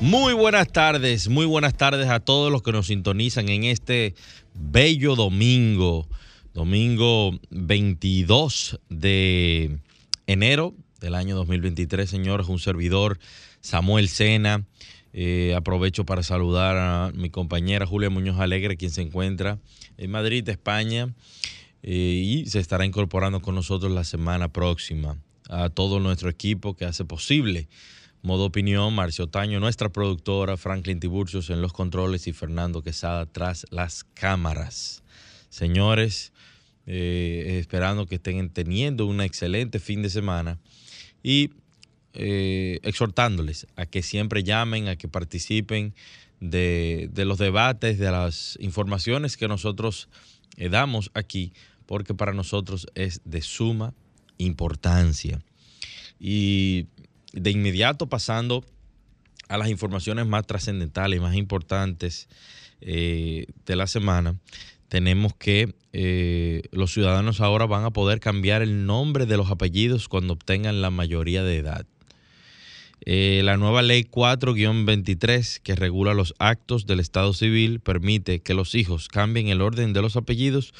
Muy buenas tardes, muy buenas tardes a todos los que nos sintonizan en este bello domingo, domingo 22 de enero del año 2023, señores, un servidor, Samuel Sena. Eh, aprovecho para saludar a mi compañera Julia Muñoz Alegre, quien se encuentra en Madrid, España, eh, y se estará incorporando con nosotros la semana próxima. A todo nuestro equipo que hace posible Modo Opinión, Marcio Taño, nuestra productora, Franklin Tiburcios en los controles y Fernando Quesada tras las cámaras. Señores, eh, esperando que estén teniendo un excelente fin de semana y eh, exhortándoles a que siempre llamen, a que participen de, los debates, de las informaciones que nosotros eh, damos aquí, porque para nosotros es de suma importancia. Y de inmediato pasando a las informaciones más trascendentales, más importantes eh, de la semana, tenemos que los ciudadanos ahora van a poder cambiar el nombre de los apellidos cuando obtengan la mayoría de edad. Eh, la nueva ley 4-23 que regula los actos del Estado civil permite que los hijos cambien el orden de los apellidos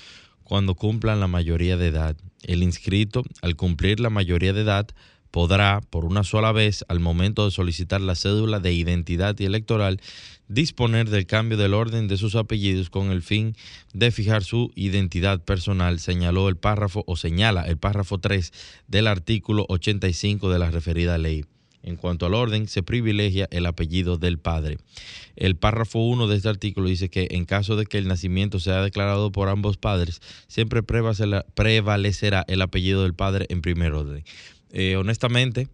cuando cumplan la mayoría de edad. El inscrito, al cumplir la mayoría de edad, podrá, por una sola vez, al momento de solicitar la cédula de identidad y electoral, disponer del cambio del orden de sus apellidos con el fin de fijar su identidad personal, señaló el párrafo o señala el párrafo 3 del artículo 85 de la referida ley. En cuanto al orden, se privilegia el apellido del padre. El párrafo 1 de este artículo dice que en caso de que el nacimiento sea declarado por ambos padres, siempre prevalecerá el apellido del padre en primer orden. Eh, honestamente,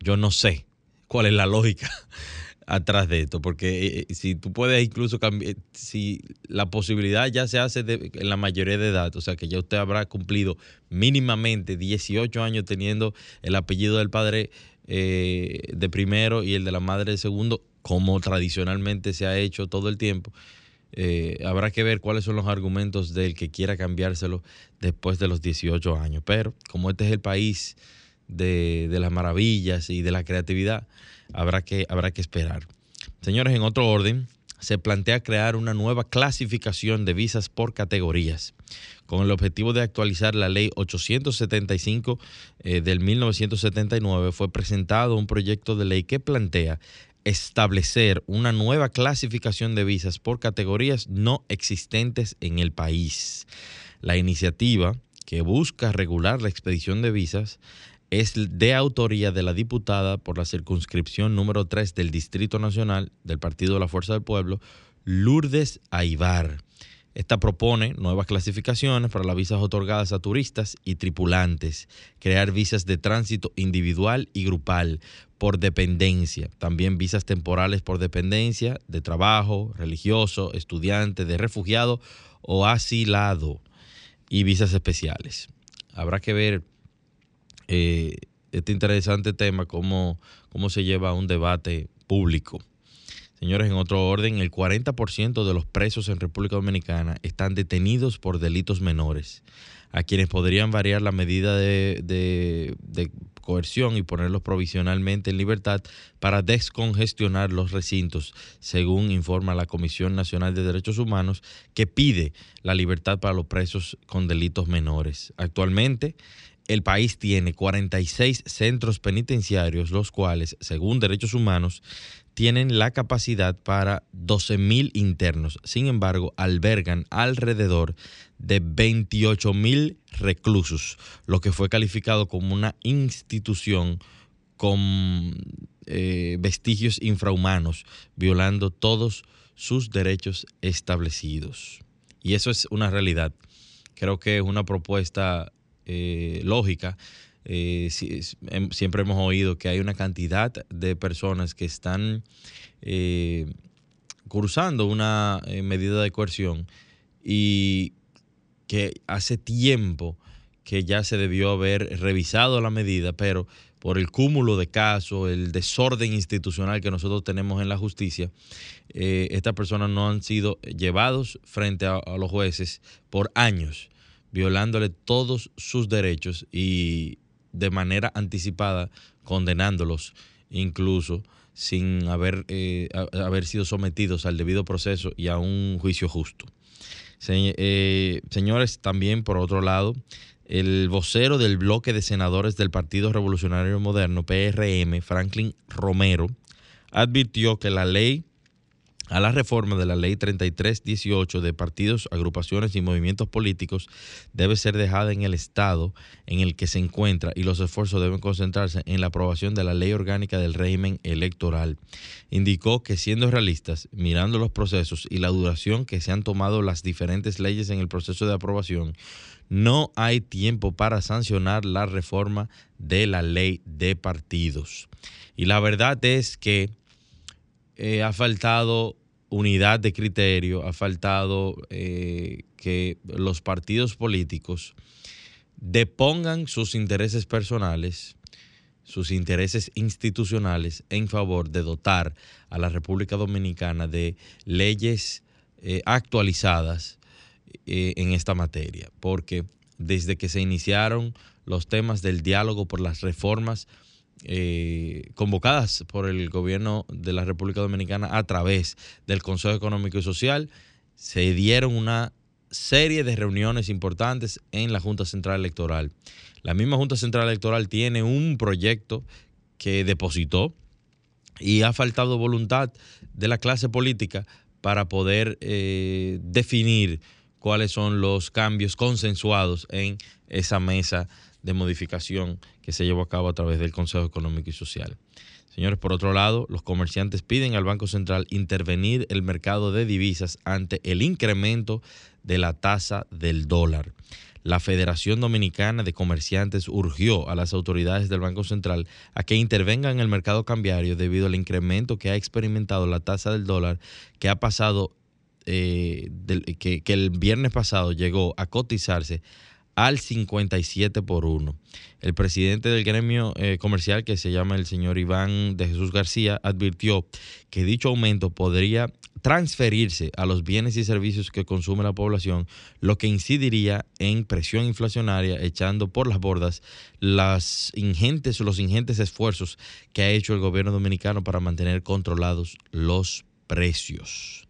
yo no sé cuál es la lógica atrás de esto, porque eh, eh, si tú puedes incluso cambiar, si la posibilidad ya se hace en la mayoría de edad, o sea que ya usted habrá cumplido mínimamente 18 años teniendo el apellido del padre de primero y el de la madre de segundo, como tradicionalmente se ha hecho todo el tiempo. Habrá que ver cuáles son los argumentos del que quiera cambiárselo después de los 18 años. Pero como este es el país de, las maravillas y de la creatividad, habrá que, habrá que esperar. Señores, en otro orden, se plantea crear una nueva clasificación de visas por categorías con el objetivo de actualizar la ley 875 eh, del 1979, fue presentado un proyecto de ley que plantea establecer una nueva clasificación de visas por categorías no existentes en el país. La iniciativa, que busca regular la expedición de visas, es de autoría de la diputada por la circunscripción número 3 del Distrito Nacional del Partido de la Fuerza del Pueblo, Lourdes Aibar. Esta propone nuevas clasificaciones para las visas otorgadas a turistas y tripulantes, crear visas de tránsito individual y grupal por dependencia, también visas temporales por dependencia de trabajo, religioso, estudiante, de refugiado o asilado y visas especiales. Habrá que ver eh, este interesante tema, cómo, cómo se lleva un debate público. Señores, en otro orden, el 40% de los presos en República Dominicana están detenidos por delitos menores, a quienes podrían variar la medida de, coerción y ponerlos provisionalmente en libertad para descongestionar los recintos, según informa la Comisión Nacional de Derechos Humanos, que pide la libertad para los presos con delitos menores. Actualmente, el país tiene 46 centros penitenciarios, los cuales, según Derechos Humanos, tienen la capacidad para 12.000 internos. Sin embargo, albergan alrededor de 28.000 reclusos, lo que fue calificado como una institución con eh, vestigios infrahumanos, violando todos sus derechos establecidos. Y eso es una realidad. Creo que es una propuesta eh, lógica eh, em, siempre hemos oído que hay una cantidad de personas que están eh, cursando una eh, medida de coerción y que hace tiempo que ya se debió haber revisado la medida, pero por el cúmulo de casos, el desorden institucional que nosotros tenemos en la justicia, estas personas no han sido llevados frente a, los jueces por años, violándole todos sus derechos y de manera anticipada, condenándolos incluso sin haber, eh, haber sido sometidos al debido proceso y a un juicio justo. Eh, señores, también por otro lado, el vocero del bloque de senadores del Partido Revolucionario Moderno, PRM, Franklin Romero, advirtió que la ley a la reforma de la ley 3318 de partidos, agrupaciones y movimientos políticos debe ser dejada en el estado en el que se encuentra y los esfuerzos deben concentrarse en la aprobación de la ley orgánica del régimen electoral. Indicó que siendo realistas, mirando los procesos y la duración que se han tomado las diferentes leyes en el proceso de aprobación, no hay tiempo para sancionar la reforma de la ley de partidos. Y la verdad es que eh, ha faltado unidad de criterio, ha faltado eh, que los partidos políticos depongan sus intereses personales, sus intereses institucionales en favor de dotar a la República Dominicana de leyes eh, actualizadas en esta materia, porque desde que se iniciaron los temas del diálogo por las reformas eh, convocadas por el gobierno de la República Dominicana a través del Consejo Económico y Social, se dieron una serie de reuniones importantes en la Junta Central Electoral. La misma Junta Central Electoral tiene un proyecto que depositó y ha faltado voluntad de la clase política para poder eh, definir cuáles son los cambios consensuados en esa mesa de modificación que se llevó a cabo a través del Consejo Económico y Social. Señores, por otro lado, los comerciantes piden al Banco Central intervenir el mercado de divisas ante el incremento de la tasa del dólar. La Federación Dominicana de Comerciantes urgió a las autoridades del Banco Central a que intervengan en el mercado cambiario debido al incremento que ha experimentado la tasa del dólar que ha pasado, eh, que, que el viernes pasado llegó a cotizarse al 57 por 1. El presidente del gremio eh, comercial, que se llama el señor Iván de Jesús García, advirtió que dicho aumento podría transferirse a los bienes y servicios que consume la población, lo que incidiría en presión inflacionaria, echando por las bordas las ingentes, los ingentes esfuerzos que ha hecho el gobierno dominicano para mantener controlados los precios.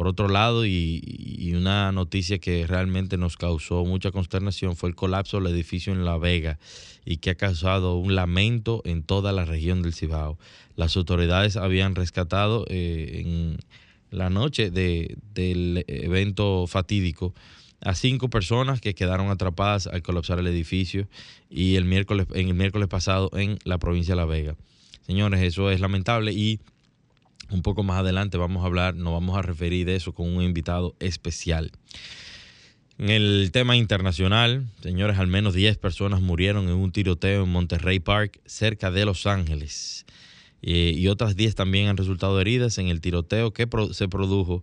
Por otro lado, y, una noticia que realmente nos causó mucha consternación fue el colapso del edificio en La Vega y que ha causado un lamento en toda la región del Cibao. Las autoridades habían rescatado eh, en la noche del evento fatídico a cinco personas que quedaron atrapadas al colapsar el edificio y el miércoles, en el miércoles pasado en la provincia de La Vega. Señores, eso es lamentable y un poco más adelante vamos a hablar, nos vamos a referir de eso con un invitado especial. En el tema internacional, señores, al menos 10 personas murieron en un tiroteo en Monterrey Park, cerca de Los Ángeles. Eh, y otras 10 también han resultado heridas en el tiroteo que se produjo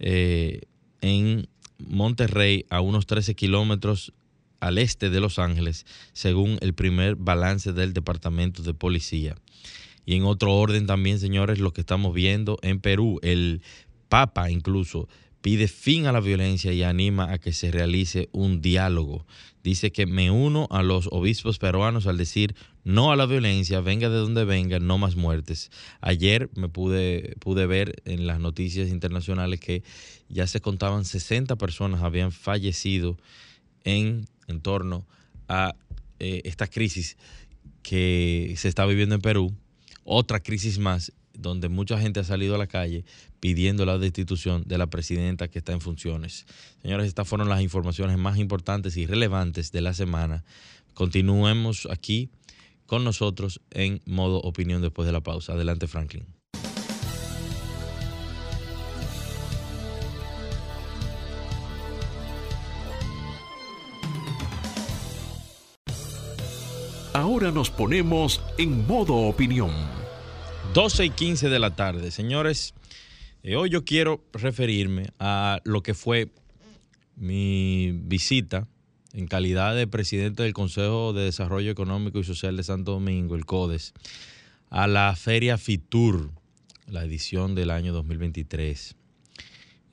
eh, en Monterrey, a unos 13 kilómetros al este de Los Ángeles, según el primer balance del Departamento de Policía. Y en otro orden también, señores, lo que estamos viendo en Perú, el Papa incluso pide fin a la violencia y anima a que se realice un diálogo. Dice que me uno a los obispos peruanos al decir no a la violencia, venga de donde venga, no más muertes. Ayer me pude, pude ver en las noticias internacionales que ya se contaban 60 personas habían fallecido en, en torno a eh, esta crisis que se está viviendo en Perú otra crisis más donde mucha gente ha salido a la calle pidiendo la destitución de la presidenta que está en funciones. Señores, estas fueron las informaciones más importantes y relevantes de la semana. Continuemos aquí con nosotros en modo opinión después de la pausa. Adelante, Franklin. Ahora nos ponemos en modo opinión. 12 y 15 de la tarde. Señores, eh, hoy yo quiero referirme a lo que fue mi visita en calidad de presidente del Consejo de Desarrollo Económico y Social de Santo Domingo, el CODES, a la Feria FITUR, la edición del año 2023.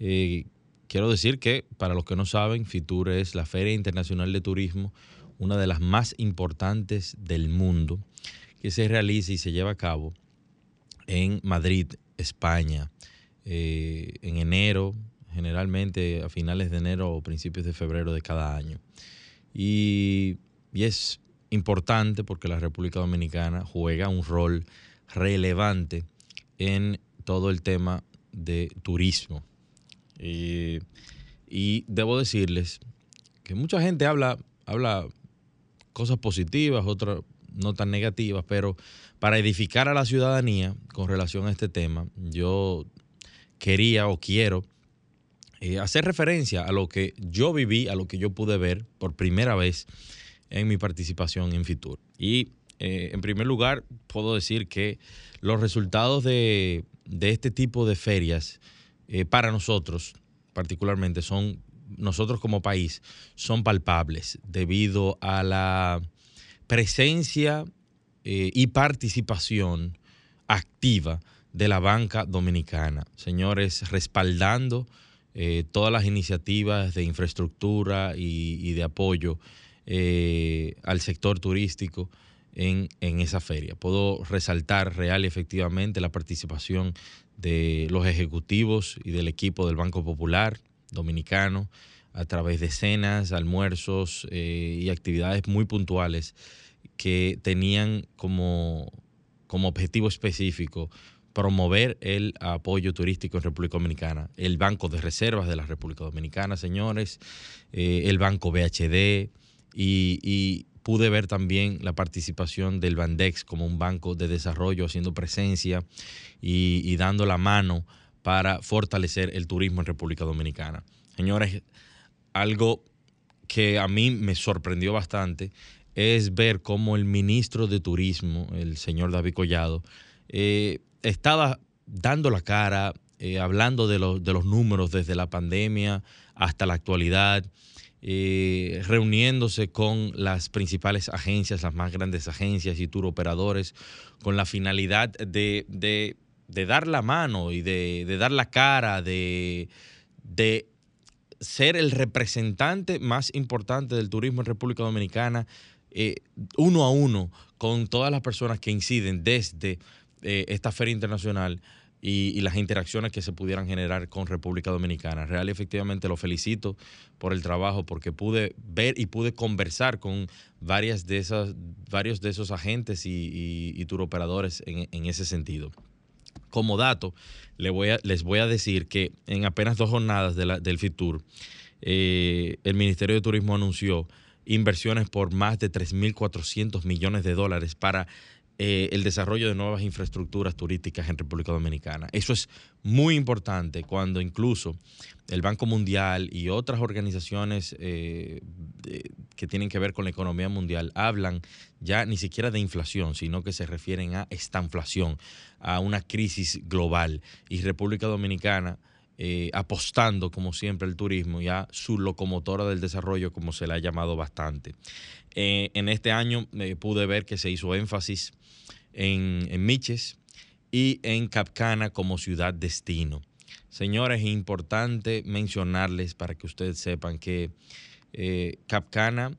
Eh, quiero decir que, para los que no saben, FITUR es la Feria Internacional de Turismo, una de las más importantes del mundo, que se realiza y se lleva a cabo en Madrid, España, eh, en enero, generalmente a finales de enero o principios de febrero de cada año. Y, y es importante porque la República Dominicana juega un rol relevante en todo el tema de turismo. Y, y debo decirles que mucha gente habla, habla cosas positivas, otras no tan negativas, pero para edificar a la ciudadanía con relación a este tema, yo quería o quiero eh, hacer referencia a lo que yo viví, a lo que yo pude ver por primera vez en mi participación en Fitur. Y eh, en primer lugar, puedo decir que los resultados de, este tipo de ferias eh, para nosotros, particularmente, son, nosotros como país, son palpables debido a la presencia eh, y participación activa de la banca dominicana. Señores, respaldando eh, todas las iniciativas de infraestructura y, de apoyo eh, al sector turístico en, en, esa feria. Puedo resaltar real y efectivamente la participación de los ejecutivos y del equipo del Banco Popular Dominicano a través de cenas, almuerzos y actividades muy puntuales que tenían como, como objetivo específico promover el apoyo turístico en República Dominicana. El Banco de Reservas de la República Dominicana, señores, eh, el Banco BHD y, pude ver también la participación del Bandex como un banco de desarrollo haciendo presencia y, y dando la mano para fortalecer el turismo en República Dominicana. Señores, algo que a mí me sorprendió bastante es ver cómo el ministro de Turismo, el señor David Collado, eh, estaba dando la cara, eh, hablando de, de, los números desde la pandemia hasta la actualidad, eh, reuniéndose con las principales agencias, las más grandes agencias y tour operadores, con la finalidad de, de, de dar la mano y de, de dar la cara, de, de ser el representante más importante del turismo en República Dominicana eh, uno a uno con todas las personas que inciden desde eh, esta feria internacional y, las interacciones que se pudieran generar con República Dominicana. Real y efectivamente lo felicito por el trabajo porque pude ver y pude conversar con varias de esas, varios de esos agentes y, y, turoperadores en, ese sentido. Como dato, les voy a, decir que en apenas dos jornadas del FITUR, eh, el Ministerio de Turismo anunció inversiones por más de 3.400 millones de dólares para eh, el desarrollo de nuevas infraestructuras turísticas en República Dominicana. Eso es muy importante cuando incluso el Banco Mundial y otras organizaciones eh, que tienen que ver con la economía mundial hablan ya ni siquiera de inflación, sino que se refieren a estanflación, a una crisis global. Y República Dominicana eh, apostando, como siempre, el turismo y a su locomotora del desarrollo, como se le ha llamado bastante. Eh, en este año eh, pude ver que se hizo énfasis en, en Miches y en Capcana como ciudad destino. Señores, es importante mencionarles para que ustedes sepan que Capcana,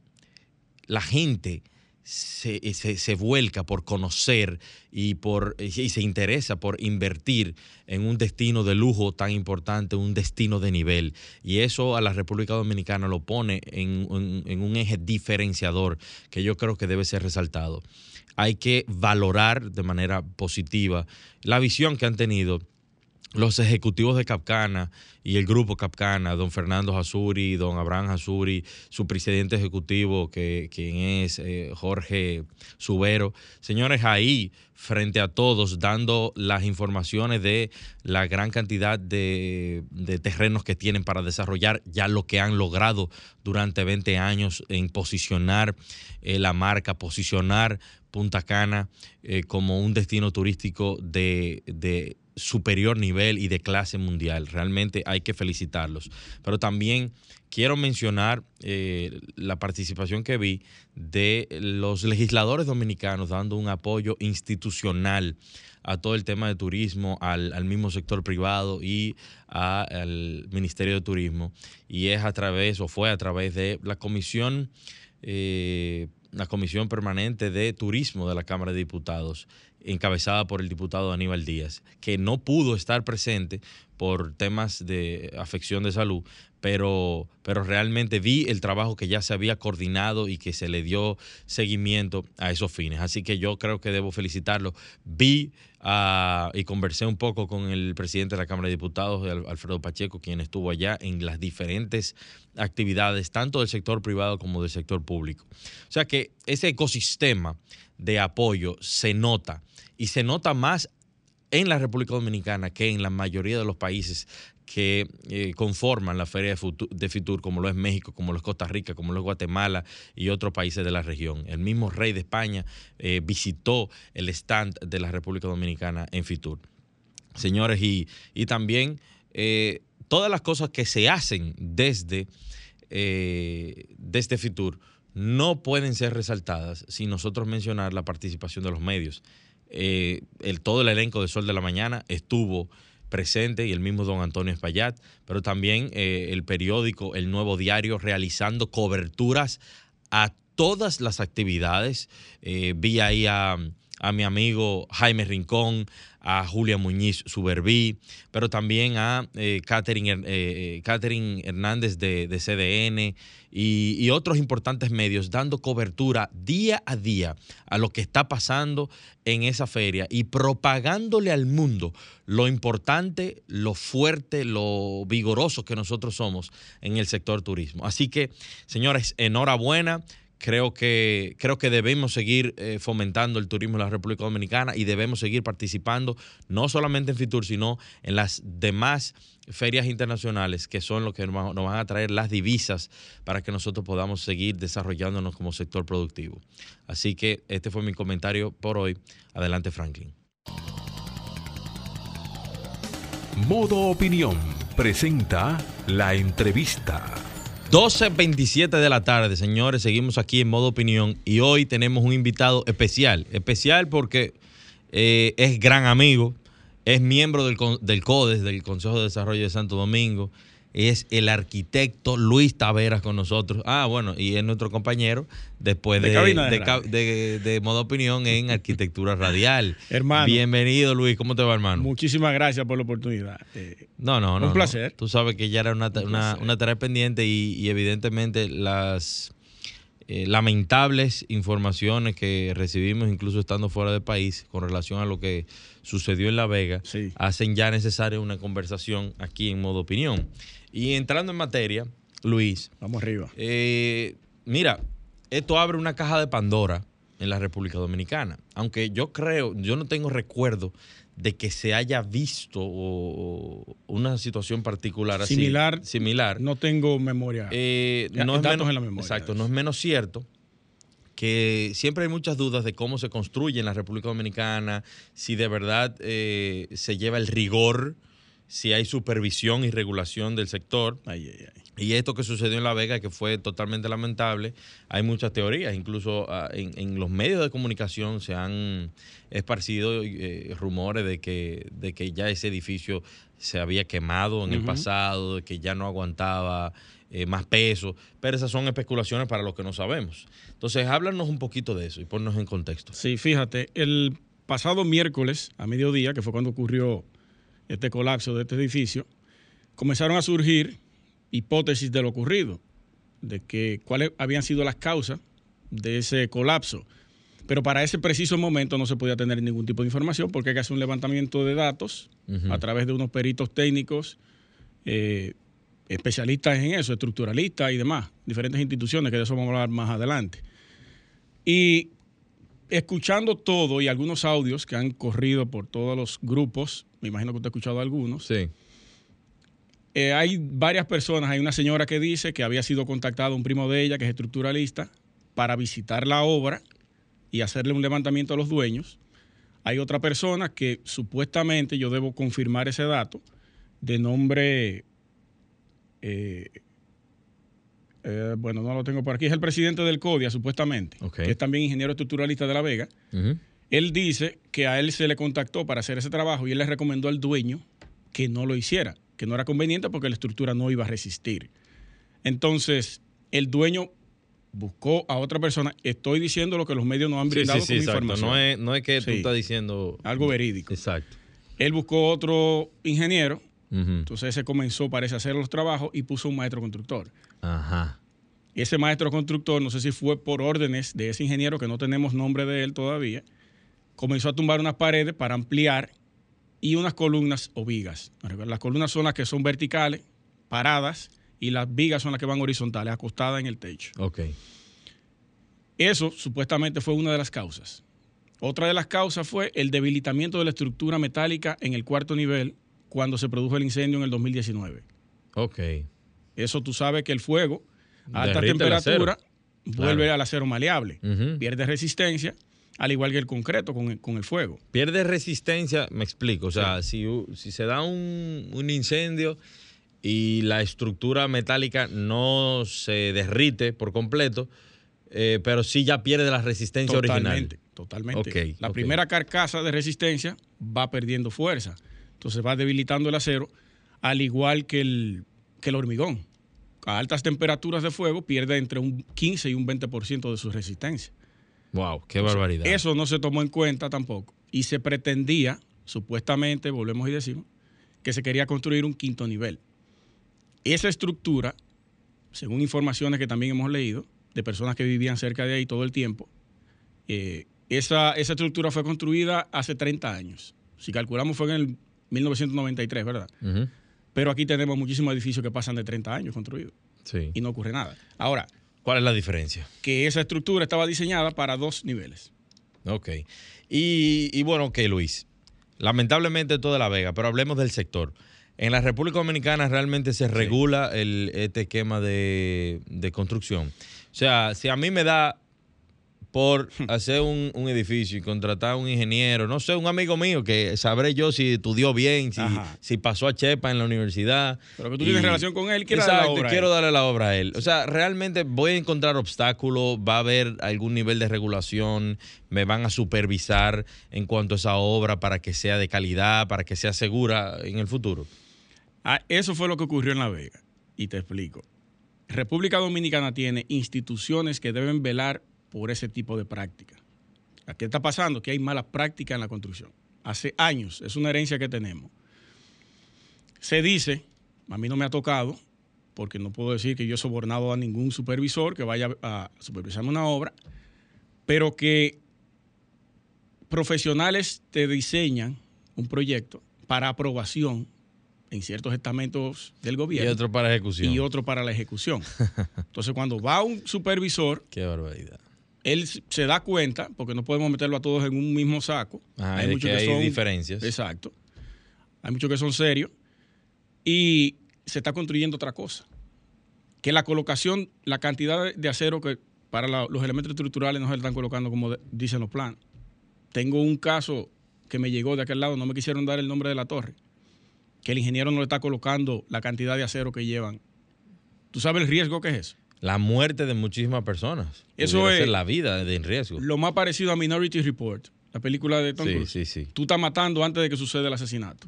la gente se, se, vuelca por conocer y, por, y se interesa por invertir en un destino de lujo tan importante, un destino de nivel. Y eso a la República Dominicana lo pone en, un eje diferenciador que yo creo que debe ser resaltado. Hay que valorar de manera positiva la visión que han tenido los ejecutivos de Capcana y el grupo Capcana, don Fernando Hasuri, don Abraham Hasuri, su presidente ejecutivo, quien es eh, Jorge Subero. Señores, ahí, frente a todos, dando las informaciones de la gran cantidad de, terrenos que tienen para desarrollar ya lo que han logrado durante 20 años en posicionar eh, la marca, posicionar Punta Cana eh, como un destino turístico de superior nivel y de clase mundial. Realmente hay que felicitarlos. Pero también quiero mencionar eh, la participación que vi de los legisladores dominicanos dando un apoyo institucional a todo el tema de turismo, al, mismo sector privado y al Ministerio de Turismo. Y es a través, o fue a través de la comisión. Eh, la Comisión Permanente de Turismo de la Cámara de Diputados, encabezada por el diputado Aníbal Díaz, que no pudo estar presente por temas de afección de salud, pero, pero realmente vi el trabajo que ya se había coordinado y que se le dio seguimiento a esos fines. Así que yo creo que debo felicitarlo. Vi ah, y conversé un poco con el presidente de la Cámara de Diputados, Alfredo Pacheco, quien estuvo allá en las diferentes actividades, tanto del sector privado como del sector público. O sea que ese ecosistema de apoyo se nota y se nota más en la República Dominicana que en la mayoría de los países que eh, conforman la Feria de, Fitur, como lo es México, como lo es Costa Rica, como lo es Guatemala y otros países de la región. El mismo rey de España eh, visitó el stand de la República Dominicana en Fitur. Señores, y, también eh, todas las cosas que se hacen desde, desde Fitur no pueden ser resaltadas sin nosotros mencionar la participación de los medios. Eh, el, todo el elenco de Sol de la Mañana estuvo presente y el mismo don Antonio Espaillat, pero también eh, el periódico El Nuevo Diario realizando coberturas a todas las actividades. Eh, vi ahí a, a mi amigo Jaime Rincón, a Julia Muñiz Suberví, pero también a eh, Catherine, eh, eh, Hernández de, CDN y, otros importantes medios dando cobertura día a día a lo que está pasando en esa feria y propagándole al mundo lo importante, lo fuerte, lo vigoroso que nosotros somos en el sector turismo. Así que, señores, enhorabuena creo que, creo que debemos seguir eh, fomentando el turismo en la República Dominicana y debemos seguir participando no solamente en Fitur, sino en las demás ferias internacionales que son lo que nos van a traer las divisas para que nosotros podamos seguir desarrollándonos como sector productivo. Así que este fue mi comentario por hoy. Adelante, Franklin. Modo Opinión presenta la entrevista. 12.27 de la tarde, señores, seguimos aquí en modo opinión y hoy tenemos un invitado especial, especial porque eh, es gran amigo, es miembro del, del CODES, del Consejo de Desarrollo de Santo Domingo, es el arquitecto Luis Taveras con nosotros. Ah, bueno, y es nuestro compañero después de, de, modo opinión en arquitectura radial. hermano. Bienvenido, Luis. ¿Cómo te va, hermano? Muchísimas gracias por la oportunidad. Eh, no, no, no. Un placer. Tú sabes que ya era una, tarea pendiente y, evidentemente las eh, lamentables informaciones que recibimos, incluso estando fuera del país, con relación a lo que sucedió en La Vega, hacen ya necesaria una conversación aquí en modo opinión. Y entrando en materia, Luis. Vamos arriba. Eh, mira, esto abre una caja de Pandora en la República Dominicana. Aunque yo creo, yo no tengo recuerdo de que se haya visto una situación particular así. Similar. Similar. No tengo memoria. Eh, no es menos, en la memoria. Exacto, no es menos cierto que siempre hay muchas dudas de cómo se construye en la República Dominicana, si de verdad eh, se lleva el rigor si hay supervisión y regulación del sector. Y esto que sucedió en La Vega, que fue totalmente lamentable, hay muchas teorías, incluso ah, en, los medios de comunicación se han esparcido eh, rumores de que, de que ya ese edificio se había quemado en el pasado, de que ya no aguantaba eh, más peso, pero esas son especulaciones para los que no sabemos. Entonces, háblanos un poquito de eso y ponnos en contexto. Sí, fíjate, el pasado miércoles a mediodía, que fue cuando ocurrió este colapso de este edificio, comenzaron a surgir hipótesis de lo ocurrido, de que cuáles habían sido las causas de ese colapso. Pero para ese preciso momento no se podía tener ningún tipo de información porque hay que hacer un levantamiento de datos a través de unos peritos técnicos, eh, especialistas en eso, estructuralistas y demás, diferentes instituciones, que de eso vamos a hablar más adelante. Y escuchando todo y algunos audios que han corrido por todos los grupos, me imagino que usted ha escuchado algunos. Sí. Eh, hay varias personas, hay una señora que dice que había sido contactado un primo de ella, que es estructuralista, para visitar la obra y hacerle un levantamiento a los dueños. Hay otra persona que supuestamente, yo debo confirmar ese dato, de nombre, eh, eh, bueno, no lo tengo por aquí, es el presidente del CODIA, supuestamente, que es también ingeniero estructuralista de La Vega. Él dice que a él se le contactó para hacer ese trabajo y él le recomendó al dueño que no lo hiciera, que no era conveniente porque la estructura no iba a resistir. Entonces, el dueño buscó a otra persona. Estoy diciendo lo que los medios nos han brindado sí, sí, como información. No es, no es que tú estás diciendo Algo verídico. Exacto. Él buscó otro ingeniero, entonces ese comenzó, parece, a hacer los trabajos y puso un maestro constructor. Ajá. Ese maestro constructor, no sé si fue por órdenes de ese ingeniero, que no tenemos nombre de él todavía, comenzó a tumbar unas paredes para ampliar y unas columnas o vigas. Las columnas son las que son verticales, paradas, y las vigas son las que van horizontales, acostadas en el techo. Ok. Eso supuestamente fue una de las causas. Otra de las causas fue el debilitamiento de la estructura metálica en el cuarto nivel cuando se produjo el incendio en el 2019. Ok. Eso tú sabes que el fuego a alta temperatura vuelve Claro. al acero maleable, pierde resistencia, al igual que el concreto con el, con el fuego. Pierde resistencia, me explico. O sea, si, si se da un, un incendio y la estructura metálica no se derrite por completo, eh, pero sí ya pierde la resistencia Totalmente, original. totalmente. Ok, la primera carcasa de resistencia va perdiendo fuerza, entonces va debilitando el acero, al igual que el, que el hormigón. A altas temperaturas de fuego pierde entre un 15 y un 20% de su resistencia. Wow, qué barbaridad. Eso no se tomó en cuenta tampoco. Y se pretendía, supuestamente, volvemos y decimos, que se quería construir un quinto nivel. Esa estructura, según informaciones que también hemos leído, de personas que vivían cerca de ahí todo el tiempo, eh, esa, esa estructura fue construida hace 30 años. Si calculamos fue en el 1993, ¿verdad? Ujú. Pero aquí tenemos muchísimos edificios que pasan de 30 años construidos Sí. y no ocurre nada. Ahora, ¿Cuál es la diferencia? que esa estructura estaba diseñada para dos niveles. Ok. Y, y bueno, ok, Luis. Lamentablemente todo de La Vega, pero hablemos del sector. En la República Dominicana realmente se regula el, este esquema de, de construcción. O sea, si a mí me da por hacer un, un edificio y contratar a un ingeniero, no sé, un amigo mío que sabré yo si estudió bien, si, si pasó a Chepa en la universidad. Pero que tú tienes relación con él, quieres darle la obra quiero darle la obra a él. O sea, realmente voy a encontrar obstáculos, va a haber algún nivel de regulación, me van a supervisar en cuanto a esa obra para que sea de calidad, para que sea segura en el futuro. Ah, eso fue lo que ocurrió en La Vega. Y te explico. República Dominicana tiene instituciones que deben velar por ese tipo de prácticas. ¿Qué está pasando? Que hay malas prácticas en la construcción. Hace años, es una herencia que tenemos. Se dice, a mí no me ha tocado, porque no puedo decir que yo he sobornado a ningún supervisor que vaya a supervisarme una obra, pero que profesionales te diseñan un proyecto para aprobación en ciertos estamentos del Y gobierno otro para ejecución. y otro para la ejecución. Entonces, cuando va un supervisor, Qué barbaridad. Él se da cuenta, porque no podemos meterlo a todos en un mismo saco. Ajá, de que hay diferencias. Exacto. Hay muchos que son serios. Y se está construyendo otra cosa. Que la colocación, la cantidad de- de acero que para la- los elementos estructurales no se le están colocando como de- dicen los planos. Tengo un caso que me llegó de aquel lado, no me quisieron dar el nombre de la torre, que el ingeniero no le está colocando la cantidad de acero que llevan. ¿Tú sabes el riesgo que es eso? La muerte de muchísimas personas. Eso es- la vida de en riesgo. Lo más parecido a Minority Report, la película de Tom Sí, Cruise. sí, sí. Tú estás matando antes de que suceda el asesinato.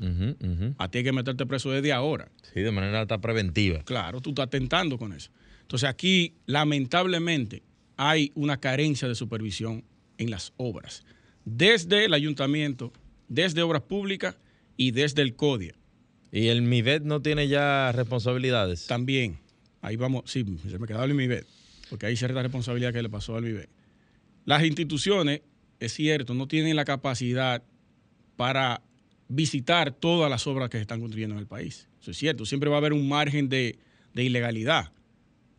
A ti hay que meterte preso desde ahora. Sí, de manera hasta preventiva. Claro, tú estás tentando con eso. Entonces aquí, lamentablemente, hay una carencia de supervisión en las obras. Desde el ayuntamiento, desde obras públicas y desde el CODIA. ¿Y el MIVET no tiene ya responsabilidades? También, ahí vamos, sí, se me quedaba el MIBET, porque hay cierta responsabilidad que le pasó al MIBET. Las instituciones, es cierto, no tienen la capacidad para visitar todas las obras que se están construyendo en el país. Eso es cierto. Siempre va a haber un margen de, de ilegalidad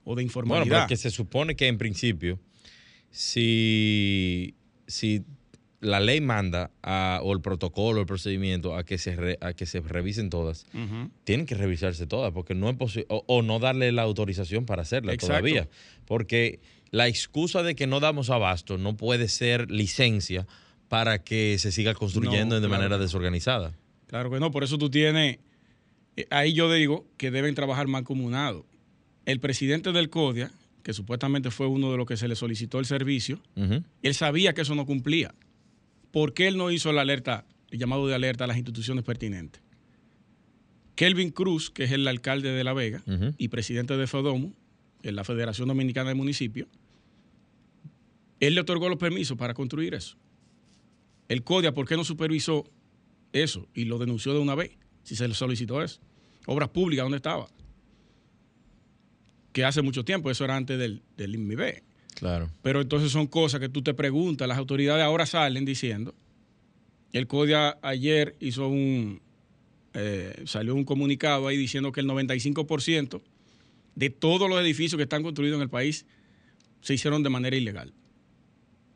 o de informalidad. Bueno, porque se supone que en principio, si, si la ley manda a, o el protocolo, el procedimiento a que se re- a que se revisen todas, tienen que revisarse todas porque no es posible o, o no darle la autorización para hacerla Exacto. todavía, porque la excusa de que no damos abasto no puede ser licencia para que se siga construyendo No, de claro manera desorganizada. Claro que no, por eso tú tienes, eh, ahí yo digo que deben trabajar mancomunado. El presidente del CODIA, que supuestamente fue uno de los que se le solicitó el servicio, él sabía que eso no cumplía. ¿Por qué él no hizo la alerta, el llamado de alerta a las instituciones pertinentes? Kelvin Cruz, que es el alcalde de La Vega y presidente de FEDOMU, en la Federación Dominicana de Municipios, él le otorgó los permisos para construir eso. El CODIA, ¿por qué no supervisó eso y lo denunció de una vez? Si se le solicitó eso. Obras públicas, ¿dónde estaba? Que hace mucho tiempo, eso era antes del, del INMIBE. Claro. Pero entonces son cosas que tú te preguntas, las autoridades ahora salen diciendo. El CODIA ayer hizo un, eh, salió un comunicado ahí diciendo que el 95% de todos los edificios que están construidos en el país se hicieron de manera ilegal.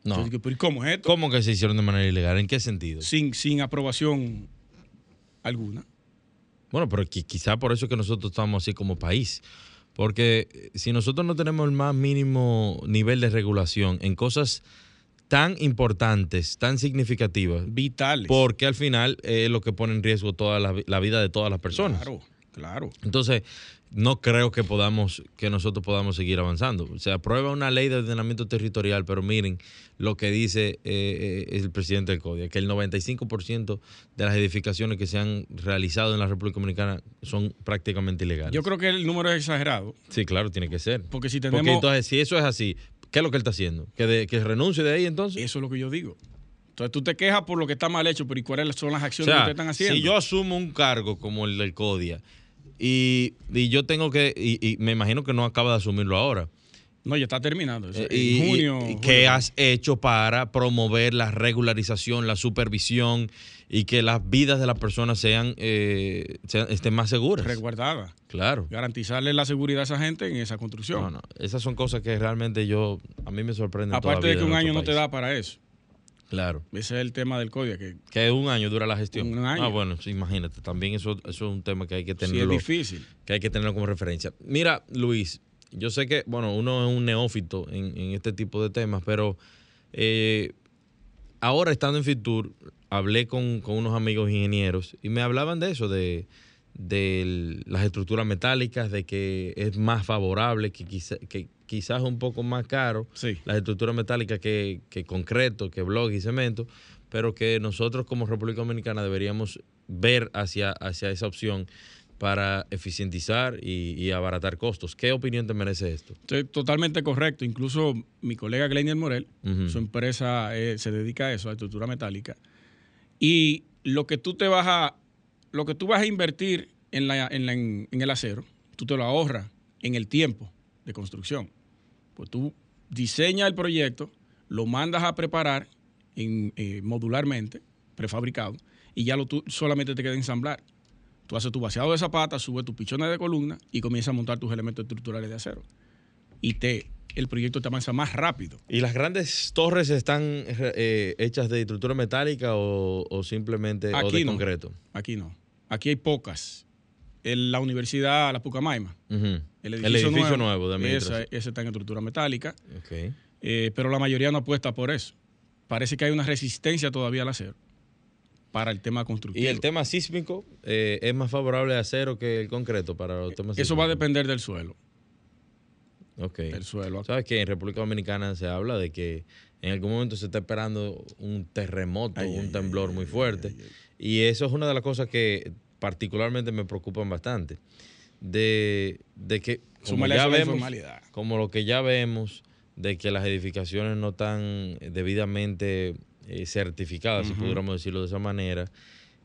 No. Yo digo, ¿pero y cómo es esto? ¿Cómo que se hicieron de manera ilegal? ¿En qué sentido? Sin, sin aprobación alguna. Bueno, pero qui- quizá por eso es que nosotros estamos así como país. Porque eh, si nosotros no tenemos el más mínimo nivel de regulación en cosas tan importantes, tan significativas, Vitales. porque al final es lo que pone en riesgo toda la, la vida de todas las personas. Claro, claro. Entonces, no creo que podamos, que nosotros podamos seguir avanzando. Se aprueba una ley de ordenamiento territorial, pero miren lo que dice eh, eh, el presidente del CODIA, que el 95% de las edificaciones que se han realizado en la República Dominicana son prácticamente ilegales. Yo creo que el número es exagerado, Sí, claro, tiene que ser. porque si Porque tenemos... entonces, si eso es así, ¿qué es lo que él está haciendo? ¿Que, de- que renuncie de ahí entonces? Eso es lo que yo digo. Entonces tú te quejas por lo que está mal hecho, pero ¿y cuáles son las O acciones que ustedes están haciendo? si yo asumo un cargo como el del CODIA y, y yo tengo que, y, y me imagino que no acaba de asumirlo ahora, No, ya está terminando. eso. Eh, en y, junio. julio. ¿Qué has hecho para promover la regularización, la supervisión y que las vidas de las personas sean, eh, sean- estén más seguras? resguardada. Claro. Garantizarle la seguridad a esa gente en esa construcción. No, no, esas son cosas que realmente yo, a mí me sorprenden Aparte de que un año no te da para eso. Claro. Ese es el tema del código, que Que un año dura la gestión. Un año. Ah, bueno, sí, imagínate. También eso, eso es un tema que hay que sí es tenerlo, difícil. que hay que tenerlo como referencia. Mira, Luis, yo sé que, bueno, uno es un neófito en, en este tipo de temas, pero eh, ahora estando en Fitur, hablé con, con unos amigos ingenieros y me hablaban de eso, de, de las estructuras metálicas, de que es más favorable, que, quizá- que quizás un poco más caro Sí. las estructuras metálicas que, que concreto, que bloque y cemento, pero que nosotros como República Dominicana deberíamos ver hacia, hacia esa opción para eficientizar y, y abaratar costos. ¿Qué opinión te merece esto? Estoy totalmente correcto. Incluso mi colega Gleinier Morel, su empresa eh, se dedica a eso, a estructura metálica. Y lo que tú te vas a, lo que tú vas a invertir en, la, en, la- en- en el acero, tú te lo ahorras en el tiempo de construcción. Pues tú diseñas el proyecto, lo mandas a preparar en, eh, modularmente, prefabricado, y ya lo, tú solamente te queda ensamblar. Tú haces tu vaciado de zapata, subes tus pichones de columna y comienzas a montar tus elementos estructurales de acero. Y te, el proyecto te avanza más rápido. ¿Y las grandes torres están eh, hechas de estructura metálica o, o simplemente o Aquí de no. concreto? Aquí no. Aquí hay pocas. La universidad, la Pucamaima, Ujú. el edificio, nuevo, de esa, ese está en estructura metálica, eh, pero la mayoría no apuesta por eso. Parece que hay una resistencia todavía al acero para el tema constructivo. ¿Y el tema sísmico eh, es más favorable a acero que el concreto para los temas eso va a depender del suelo. Ok. Del suelo. ¿Sabes que en República Dominicana se habla de que en algún momento se está esperando un terremoto, Ay, un ay, temblor ay, muy fuerte? Y eso es una de las cosas que particularmente me preocupan bastante. De, de que, como ya vemos, como lo que ya vemos, de que las edificaciones no están debidamente eh, certificadas, si pudiéramos decirlo de esa manera,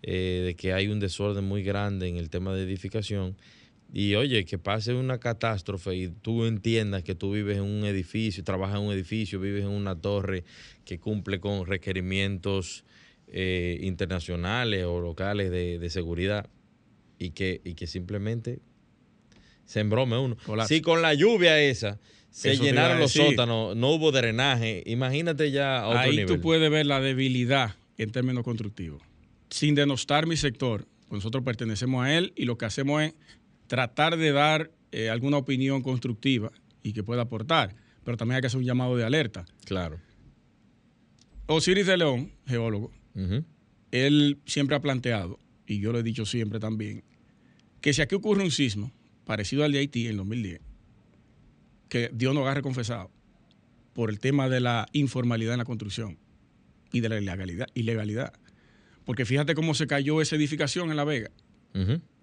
eh, de que hay un desorden muy grande en el tema de edificación, Y oye, que pase una catástrofe y tú entiendas que tú vives en un edificio, trabajas en un edificio, vives en una torre que cumple con requerimientos eh, internacionales o locales de, de seguridad y que, y que simplemente se embrome uno. Colapso. Si con la lluvia esa se Eso llenaron los sótanos, no hubo drenaje, imagínate ya a otro Ahí nivel. tú puedes ver la debilidad en términos constructivos. Sin denostar mi sector, nosotros pertenecemos a él y lo que hacemos es tratar de dar eh, alguna opinión constructiva y que pueda aportar. Pero también hay que hacer un llamado de alerta. Claro. Osiris de León, geólogo, Él siempre ha planteado, y yo lo he dicho siempre también, que si aquí ocurre un sismo parecido al de Haití en 2010, que Dios nos agarre confesado por el tema de la informalidad en la construcción y de la ilegalidad. ilegalidad. Porque fíjate cómo se cayó esa edificación en La Vega,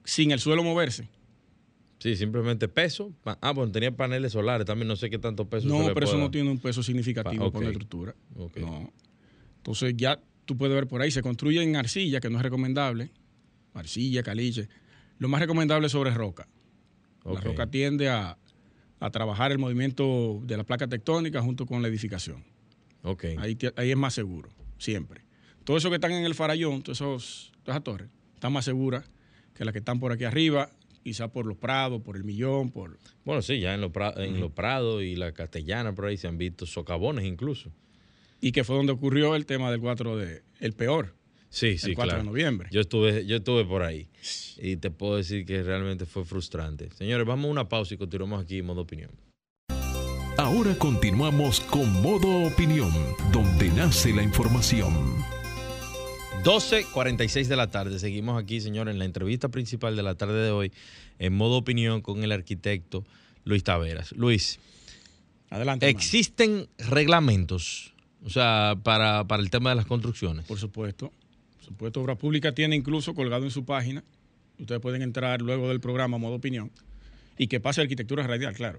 sin el suelo moverse. Sí, simplemente peso. Ah, bueno, tenía paneles solares también, no sé qué tanto peso. se No, le pero eso no tiene un peso significativo Pa- ok. con la estructura. No. Entonces ya tú puedes ver por ahí, se construye en arcilla, que no es recomendable. Arcilla, caliche. Lo más recomendable es sobre roca. La roca tiende a, a trabajar el movimiento de la placa tectónica junto con la edificación. Ok. Ahí, ahí es más seguro, siempre. Todo eso que están en el farallón, todos esos, todas esas torres, están más seguras que las que están por aquí arriba, quizá por los prados, por el millón, por... Bueno, sí, ya en los pra- en los Prados y la Castellana por ahí se han visto socavones incluso. Y que fue donde ocurrió el tema del 4 de... El peor, Sí, sí, el 4 claro. de noviembre. Yo estuve, yo estuve por ahí y te puedo decir que realmente fue frustrante. Señores, vamos a una pausa y continuamos aquí en modo opinión. Ahora continuamos con Modo Opinión, donde nace la información. 12.46 de la tarde. Seguimos aquí, señores, en la entrevista principal de la tarde de hoy, en modo opinión con el arquitecto Luis Taveras. Luis, Adelante. hermano. ¿existen reglamentos, o sea, para, para el tema de las construcciones? Por supuesto. Por supuesto, Obra Pública tiene incluso colgado en su página. Ustedes pueden entrar luego del programa Modo Opinión y que pase arquitectura radial, claro.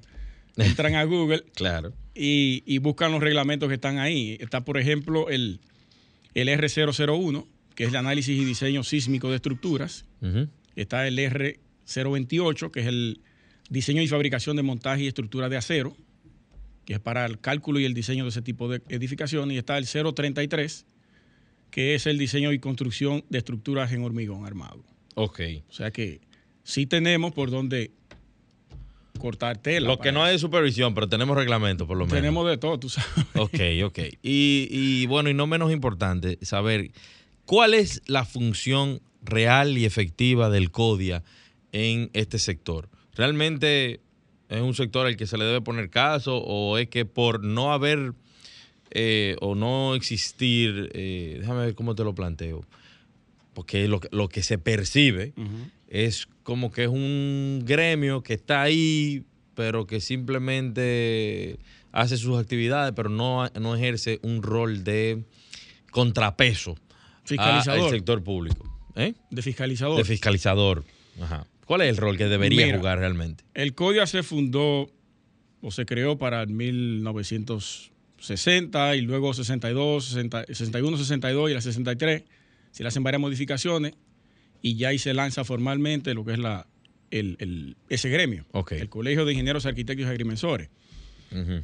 Entran a Google Claro. y, y buscan los reglamentos que están ahí. Está, por ejemplo, el, el R001, que es el análisis y diseño sísmico de estructuras. Está el R028, que es el diseño y fabricación de montaje y estructura de acero, que es para el cálculo y el diseño de ese tipo de edificaciones. Y está el 033, que es el diseño y construcción de estructuras en hormigón armado. Ok. O sea que sí tenemos por donde cortar tela. Lo que no hay de supervisión, pero tenemos reglamento por lo menos. Tenemos de todo, tú sabes. Ok, ok. Y, y bueno, y no menos importante, saber cuál es la función real y efectiva del CODIA en este sector. ¿Realmente es un sector al que se le debe poner caso o es que por no haber eh, o no existir, eh, déjame ver cómo te lo planteo, porque lo, que- lo que se percibe es como que es un gremio que está ahí, pero que simplemente hace sus actividades, pero no, no ejerce un rol de contrapeso al sector público. ¿eh? De fiscalizador. De fiscalizador. Ajá. ¿Cuál es el rol que debería Mira. jugar realmente? El CODIA se fundó o se creó para el 1960 y luego 62, 60 61, 62 y la 63. Se le hacen varias modificaciones y ya ahí se lanza formalmente lo que es la, el- el- ese gremio, Ok. el Colegio de Ingenieros, Arquitectos y Agrimensores.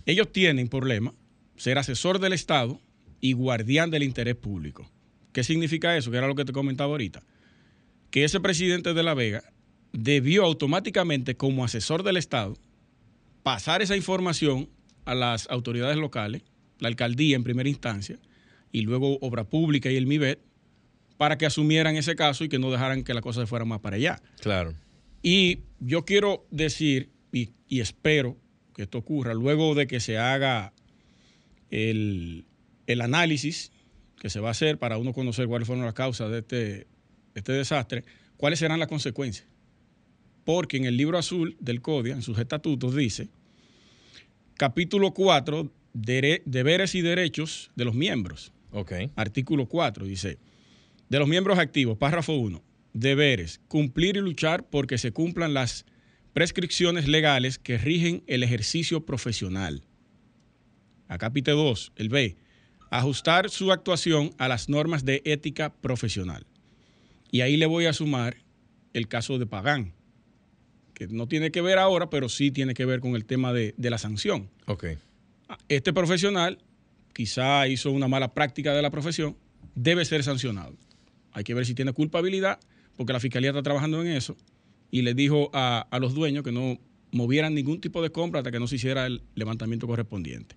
Ellos tienen por lema ser asesor del Estado y guardián del interés público. ¿Qué significa eso? Que era lo que te comentaba ahorita. Que ese presidente de La Vega debió automáticamente, como asesor del Estado, pasar esa información a las autoridades locales, la alcaldía en primera instancia, y luego Obra Pública y el MIBET, para que asumieran ese caso y que no dejaran que la cosa se fuera más para allá. Claro. Y yo quiero decir, y, y espero que esto ocurra, luego de que se haga el, el análisis que se va a hacer para uno conocer cuáles fueron las causas de este, este desastre, cuáles serán las consecuencias. Porque en el libro azul del CODIA, en sus estatutos, dice, capítulo 4, dere- deberes y derechos de los miembros. Artículo 4 dice, de los miembros activos, párrafo 1, deberes, cumplir y luchar porque se cumplan las prescripciones legales que rigen el ejercicio profesional. Acá pite 2, el B, ajustar su actuación a las normas de ética profesional. Y ahí le voy a sumar el caso de Pagán. Que no tiene que ver ahora, pero sí tiene que ver con el tema de, de la sanción. Ok. Este profesional quizá hizo una mala práctica de la profesión, debe ser sancionado. Hay que ver si tiene culpabilidad, porque la fiscalía está trabajando en eso y le dijo a, a los dueños que no movieran ningún tipo de compra hasta que no se hiciera el levantamiento correspondiente.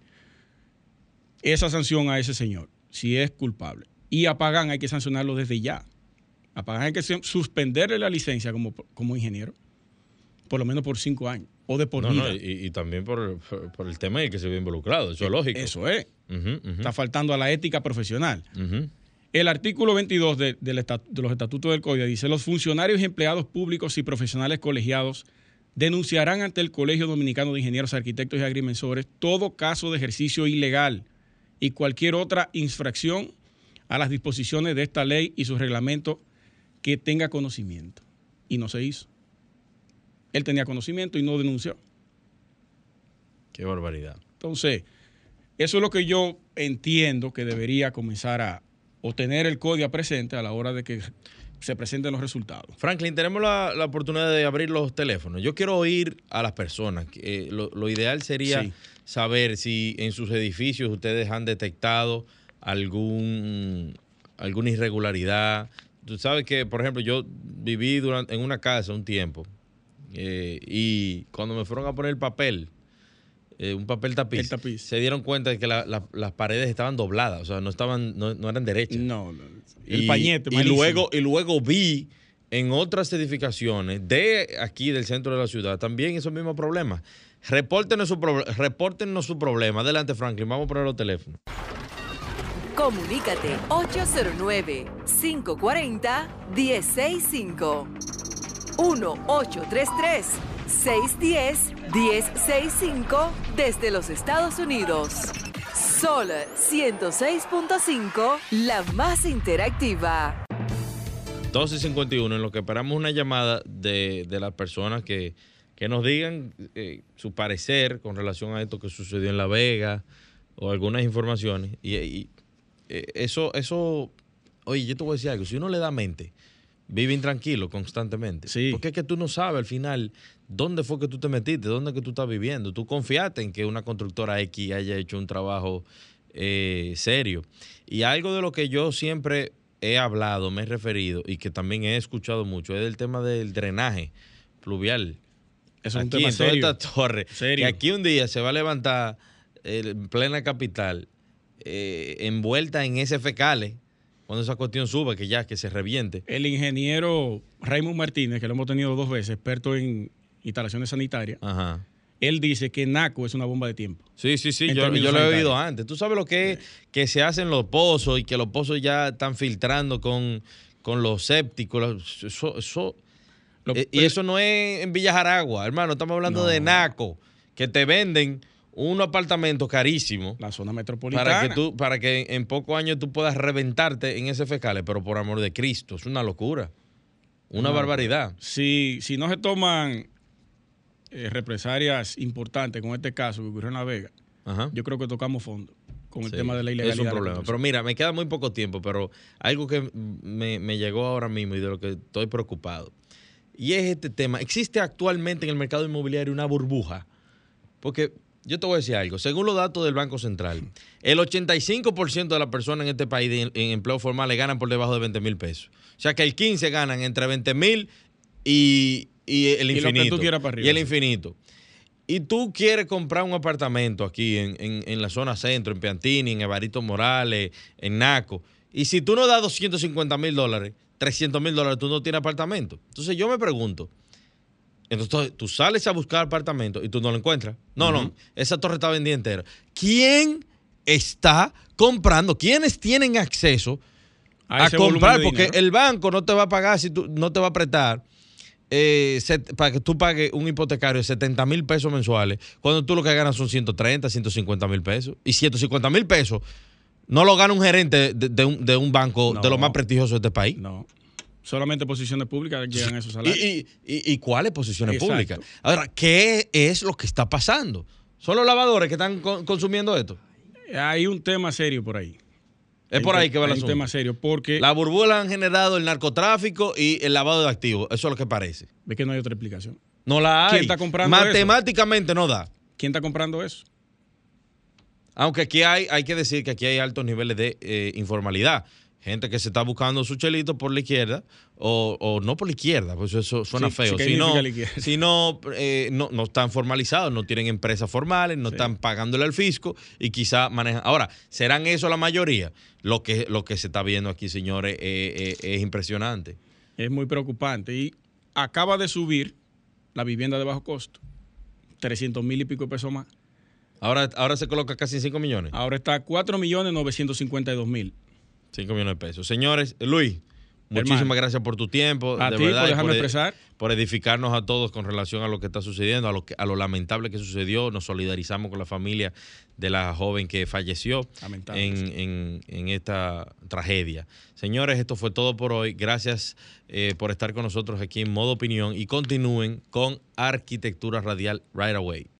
Esa sanción a ese señor, si es culpable. Y a Pagán hay que sancionarlo desde ya. A Pagán hay que suspenderle la licencia como, como ingeniero, por lo menos por cinco años, o de por No, vida. no, y, y también por, por- por el tema en el que se ve involucrado. Eso es lógico. Eso es. Está faltando a la ética profesional. El artículo 22 de, los estatutos del Código dice, los funcionarios y empleados públicos y profesionales colegiados denunciarán ante el Colegio Dominicano de Ingenieros, Arquitectos y Agrimensores todo caso de ejercicio ilegal y cualquier otra infracción a las disposiciones de esta ley y sus reglamentos que tenga conocimiento. Y no se hizo. Él tenía conocimiento y no denunció. Qué barbaridad. Entonces, eso es lo que yo entiendo que debería comenzar a obtener el código presente a la hora de que se presenten los resultados. Franklin, tenemos la, la oportunidad de abrir los teléfonos. Yo quiero oír a las personas. Eh, lo, lo ideal sería Sí. saber si en sus edificios ustedes han detectado algún alguna irregularidad. Tú sabes que, por ejemplo, yo viví durante, en una casa un tiempo eh, y cuando me fueron a poner el papel, eh, un papel tapiz, El tapiz. se dieron cuenta de que la- la- las paredes estaban dobladas, o sea, no estaban, no, no eran derechas. No, no, el Y- pañete. Y malísimo. luego, y luego vi en otras edificaciones de aquí del centro de la ciudad también esos mismos problemas. Repórtenos su, proble- repórtenos su problema. Adelante, Franklin. Vamos a poner los teléfonos. Comunícate 809-540-1065. 1-833-610-1065 desde los Estados Unidos. Sol 106.5, la más interactiva. 12 y 51, en lo que esperamos una llamada de, de las personas que, que nos digan eh, su parecer con relación a esto que sucedió en La Vega o algunas informaciones. Y, y, eh, eso, eso, oye, yo te voy a decir algo, si uno le da mente, vive intranquilo constantemente. Sí. Porque es que tú no sabes al final dónde fue que tú te metiste, dónde que tú estás viviendo. Tú confiaste en que una constructora X haya hecho un trabajo eh, serio. Y algo de lo que yo siempre he hablado, me he referido y que también he escuchado mucho es del tema del drenaje pluvial. Eso es un aquí tema en toda serio. esta torre. Serio. Que aquí un día se va a levantar eh, en plena capital eh, envuelta en ese fecales cuando esa cuestión suba, que ya que se reviente. El ingeniero Raymond Martínez, que lo hemos tenido dos veces, experto en instalaciones sanitarias, Ajá. él dice que NACO es una bomba de tiempo. Sí, sí, sí, yo, lo he oído antes. Tú sabes lo que es que se hacen los pozos y que los pozos ya están filtrando con, con los sépticos. Eso, eso- Lo- eh, y eso no es en Villa Jaragua, hermano. Estamos hablando de. Naco, que te venden un apartamento carísimo La zona metropolitana. para que, tú, para que en pocos años tú puedas reventarte en ese fecales, pero por amor de Cristo. Es una locura. Una No. barbaridad. Si, si no se toman eh, represalias importantes con este caso que ocurrió en La Vega, Ajá. yo creo que tocamos fondo con el Sí, tema de la ilegalidad. Es un problema. Pero mira, me queda muy poco tiempo, pero algo que me, me llegó ahora mismo y de lo que estoy preocupado. Y es este tema. ¿Existe actualmente en el mercado inmobiliario una burbuja? Porque yo te voy a decir algo. Según los datos del Banco Central, el 85% de las personas en este país de- en empleo formal le ganan por debajo de 20 mil pesos. O sea que el 15 ganan entre 20 mil y, y el Y lo que infinito. tú quieras para arriba, y el infinito. Y tú quieres comprar un apartamento aquí en, en- en la zona centro, en Piantini, en Evarito Morales, en Naco. Y si tú no das 250 mil dólares, 300 mil dólares, tú no tienes apartamento. Entonces yo me pregunto, entonces tú sales a buscar apartamento y tú no lo encuentras. No, no, esa torre está vendida entera. ¿Quién está comprando? ¿Quiénes tienen acceso a, comprar? Porque el banco no te va a pagar si tú no te va a prestar eh, set- para que tú pagues un hipotecario de 70 mil pesos mensuales, cuando tú lo que ganas son 130, 150 mil pesos. Y 150 mil pesos no lo gana un gerente de, de un, de un banco de los más prestigiosos de este país. No. Solamente posiciones públicas llegan a esos ¿Y, salarios. y, y- y cuáles posiciones Exacto. públicas? Ahora, ¿qué es lo que está pasando? ¿Son los lavadores que están con- consumiendo esto? Hay un tema serio por ahí. Es por ahí que va el hay un asunto. tema serio porque La burbuja han generado el narcotráfico y el lavado de activos. Eso es lo que parece. es que no hay otra explicación. No la hay. ¿Quién está comprando eso? Matemáticamente no da. ¿Quién está comprando eso? Aunque aquí hay, hay que decir que aquí hay altos niveles de eh, informalidad. Gente que se está buscando su chelito por la izquierda, o, o no por la izquierda, pues eso suena Sí, feo, sí, ¿qué sino, sino eh, no, no están formalizados, no tienen empresas formales, no Sí. están pagándole al fisco y quizá manejan. Ahora, ¿serán eso la mayoría? Lo que, lo que se está viendo aquí, señores, eh, eh, es impresionante. Es muy preocupante. Y acaba de subir la vivienda de bajo costo. 300 mil y pico de pesos más. Ahora, ahora se coloca casi en 5 millones. Ahora está a 4 millones 952 mil. 5 millones de pesos. Señores, Luis, muchísimas Hermano. gracias por tu tiempo. A de ti verdad, por dejarme expresar. por edificarnos a todos con relación a lo que está sucediendo, a lo, que- a lo lamentable que sucedió. Nos solidarizamos con la familia de la joven que falleció en esta tragedia. Señores, esto fue todo por hoy. Gracias eh, por estar con nosotros aquí en Modo Opinión y continúen con Arquitectura Radial Right Away.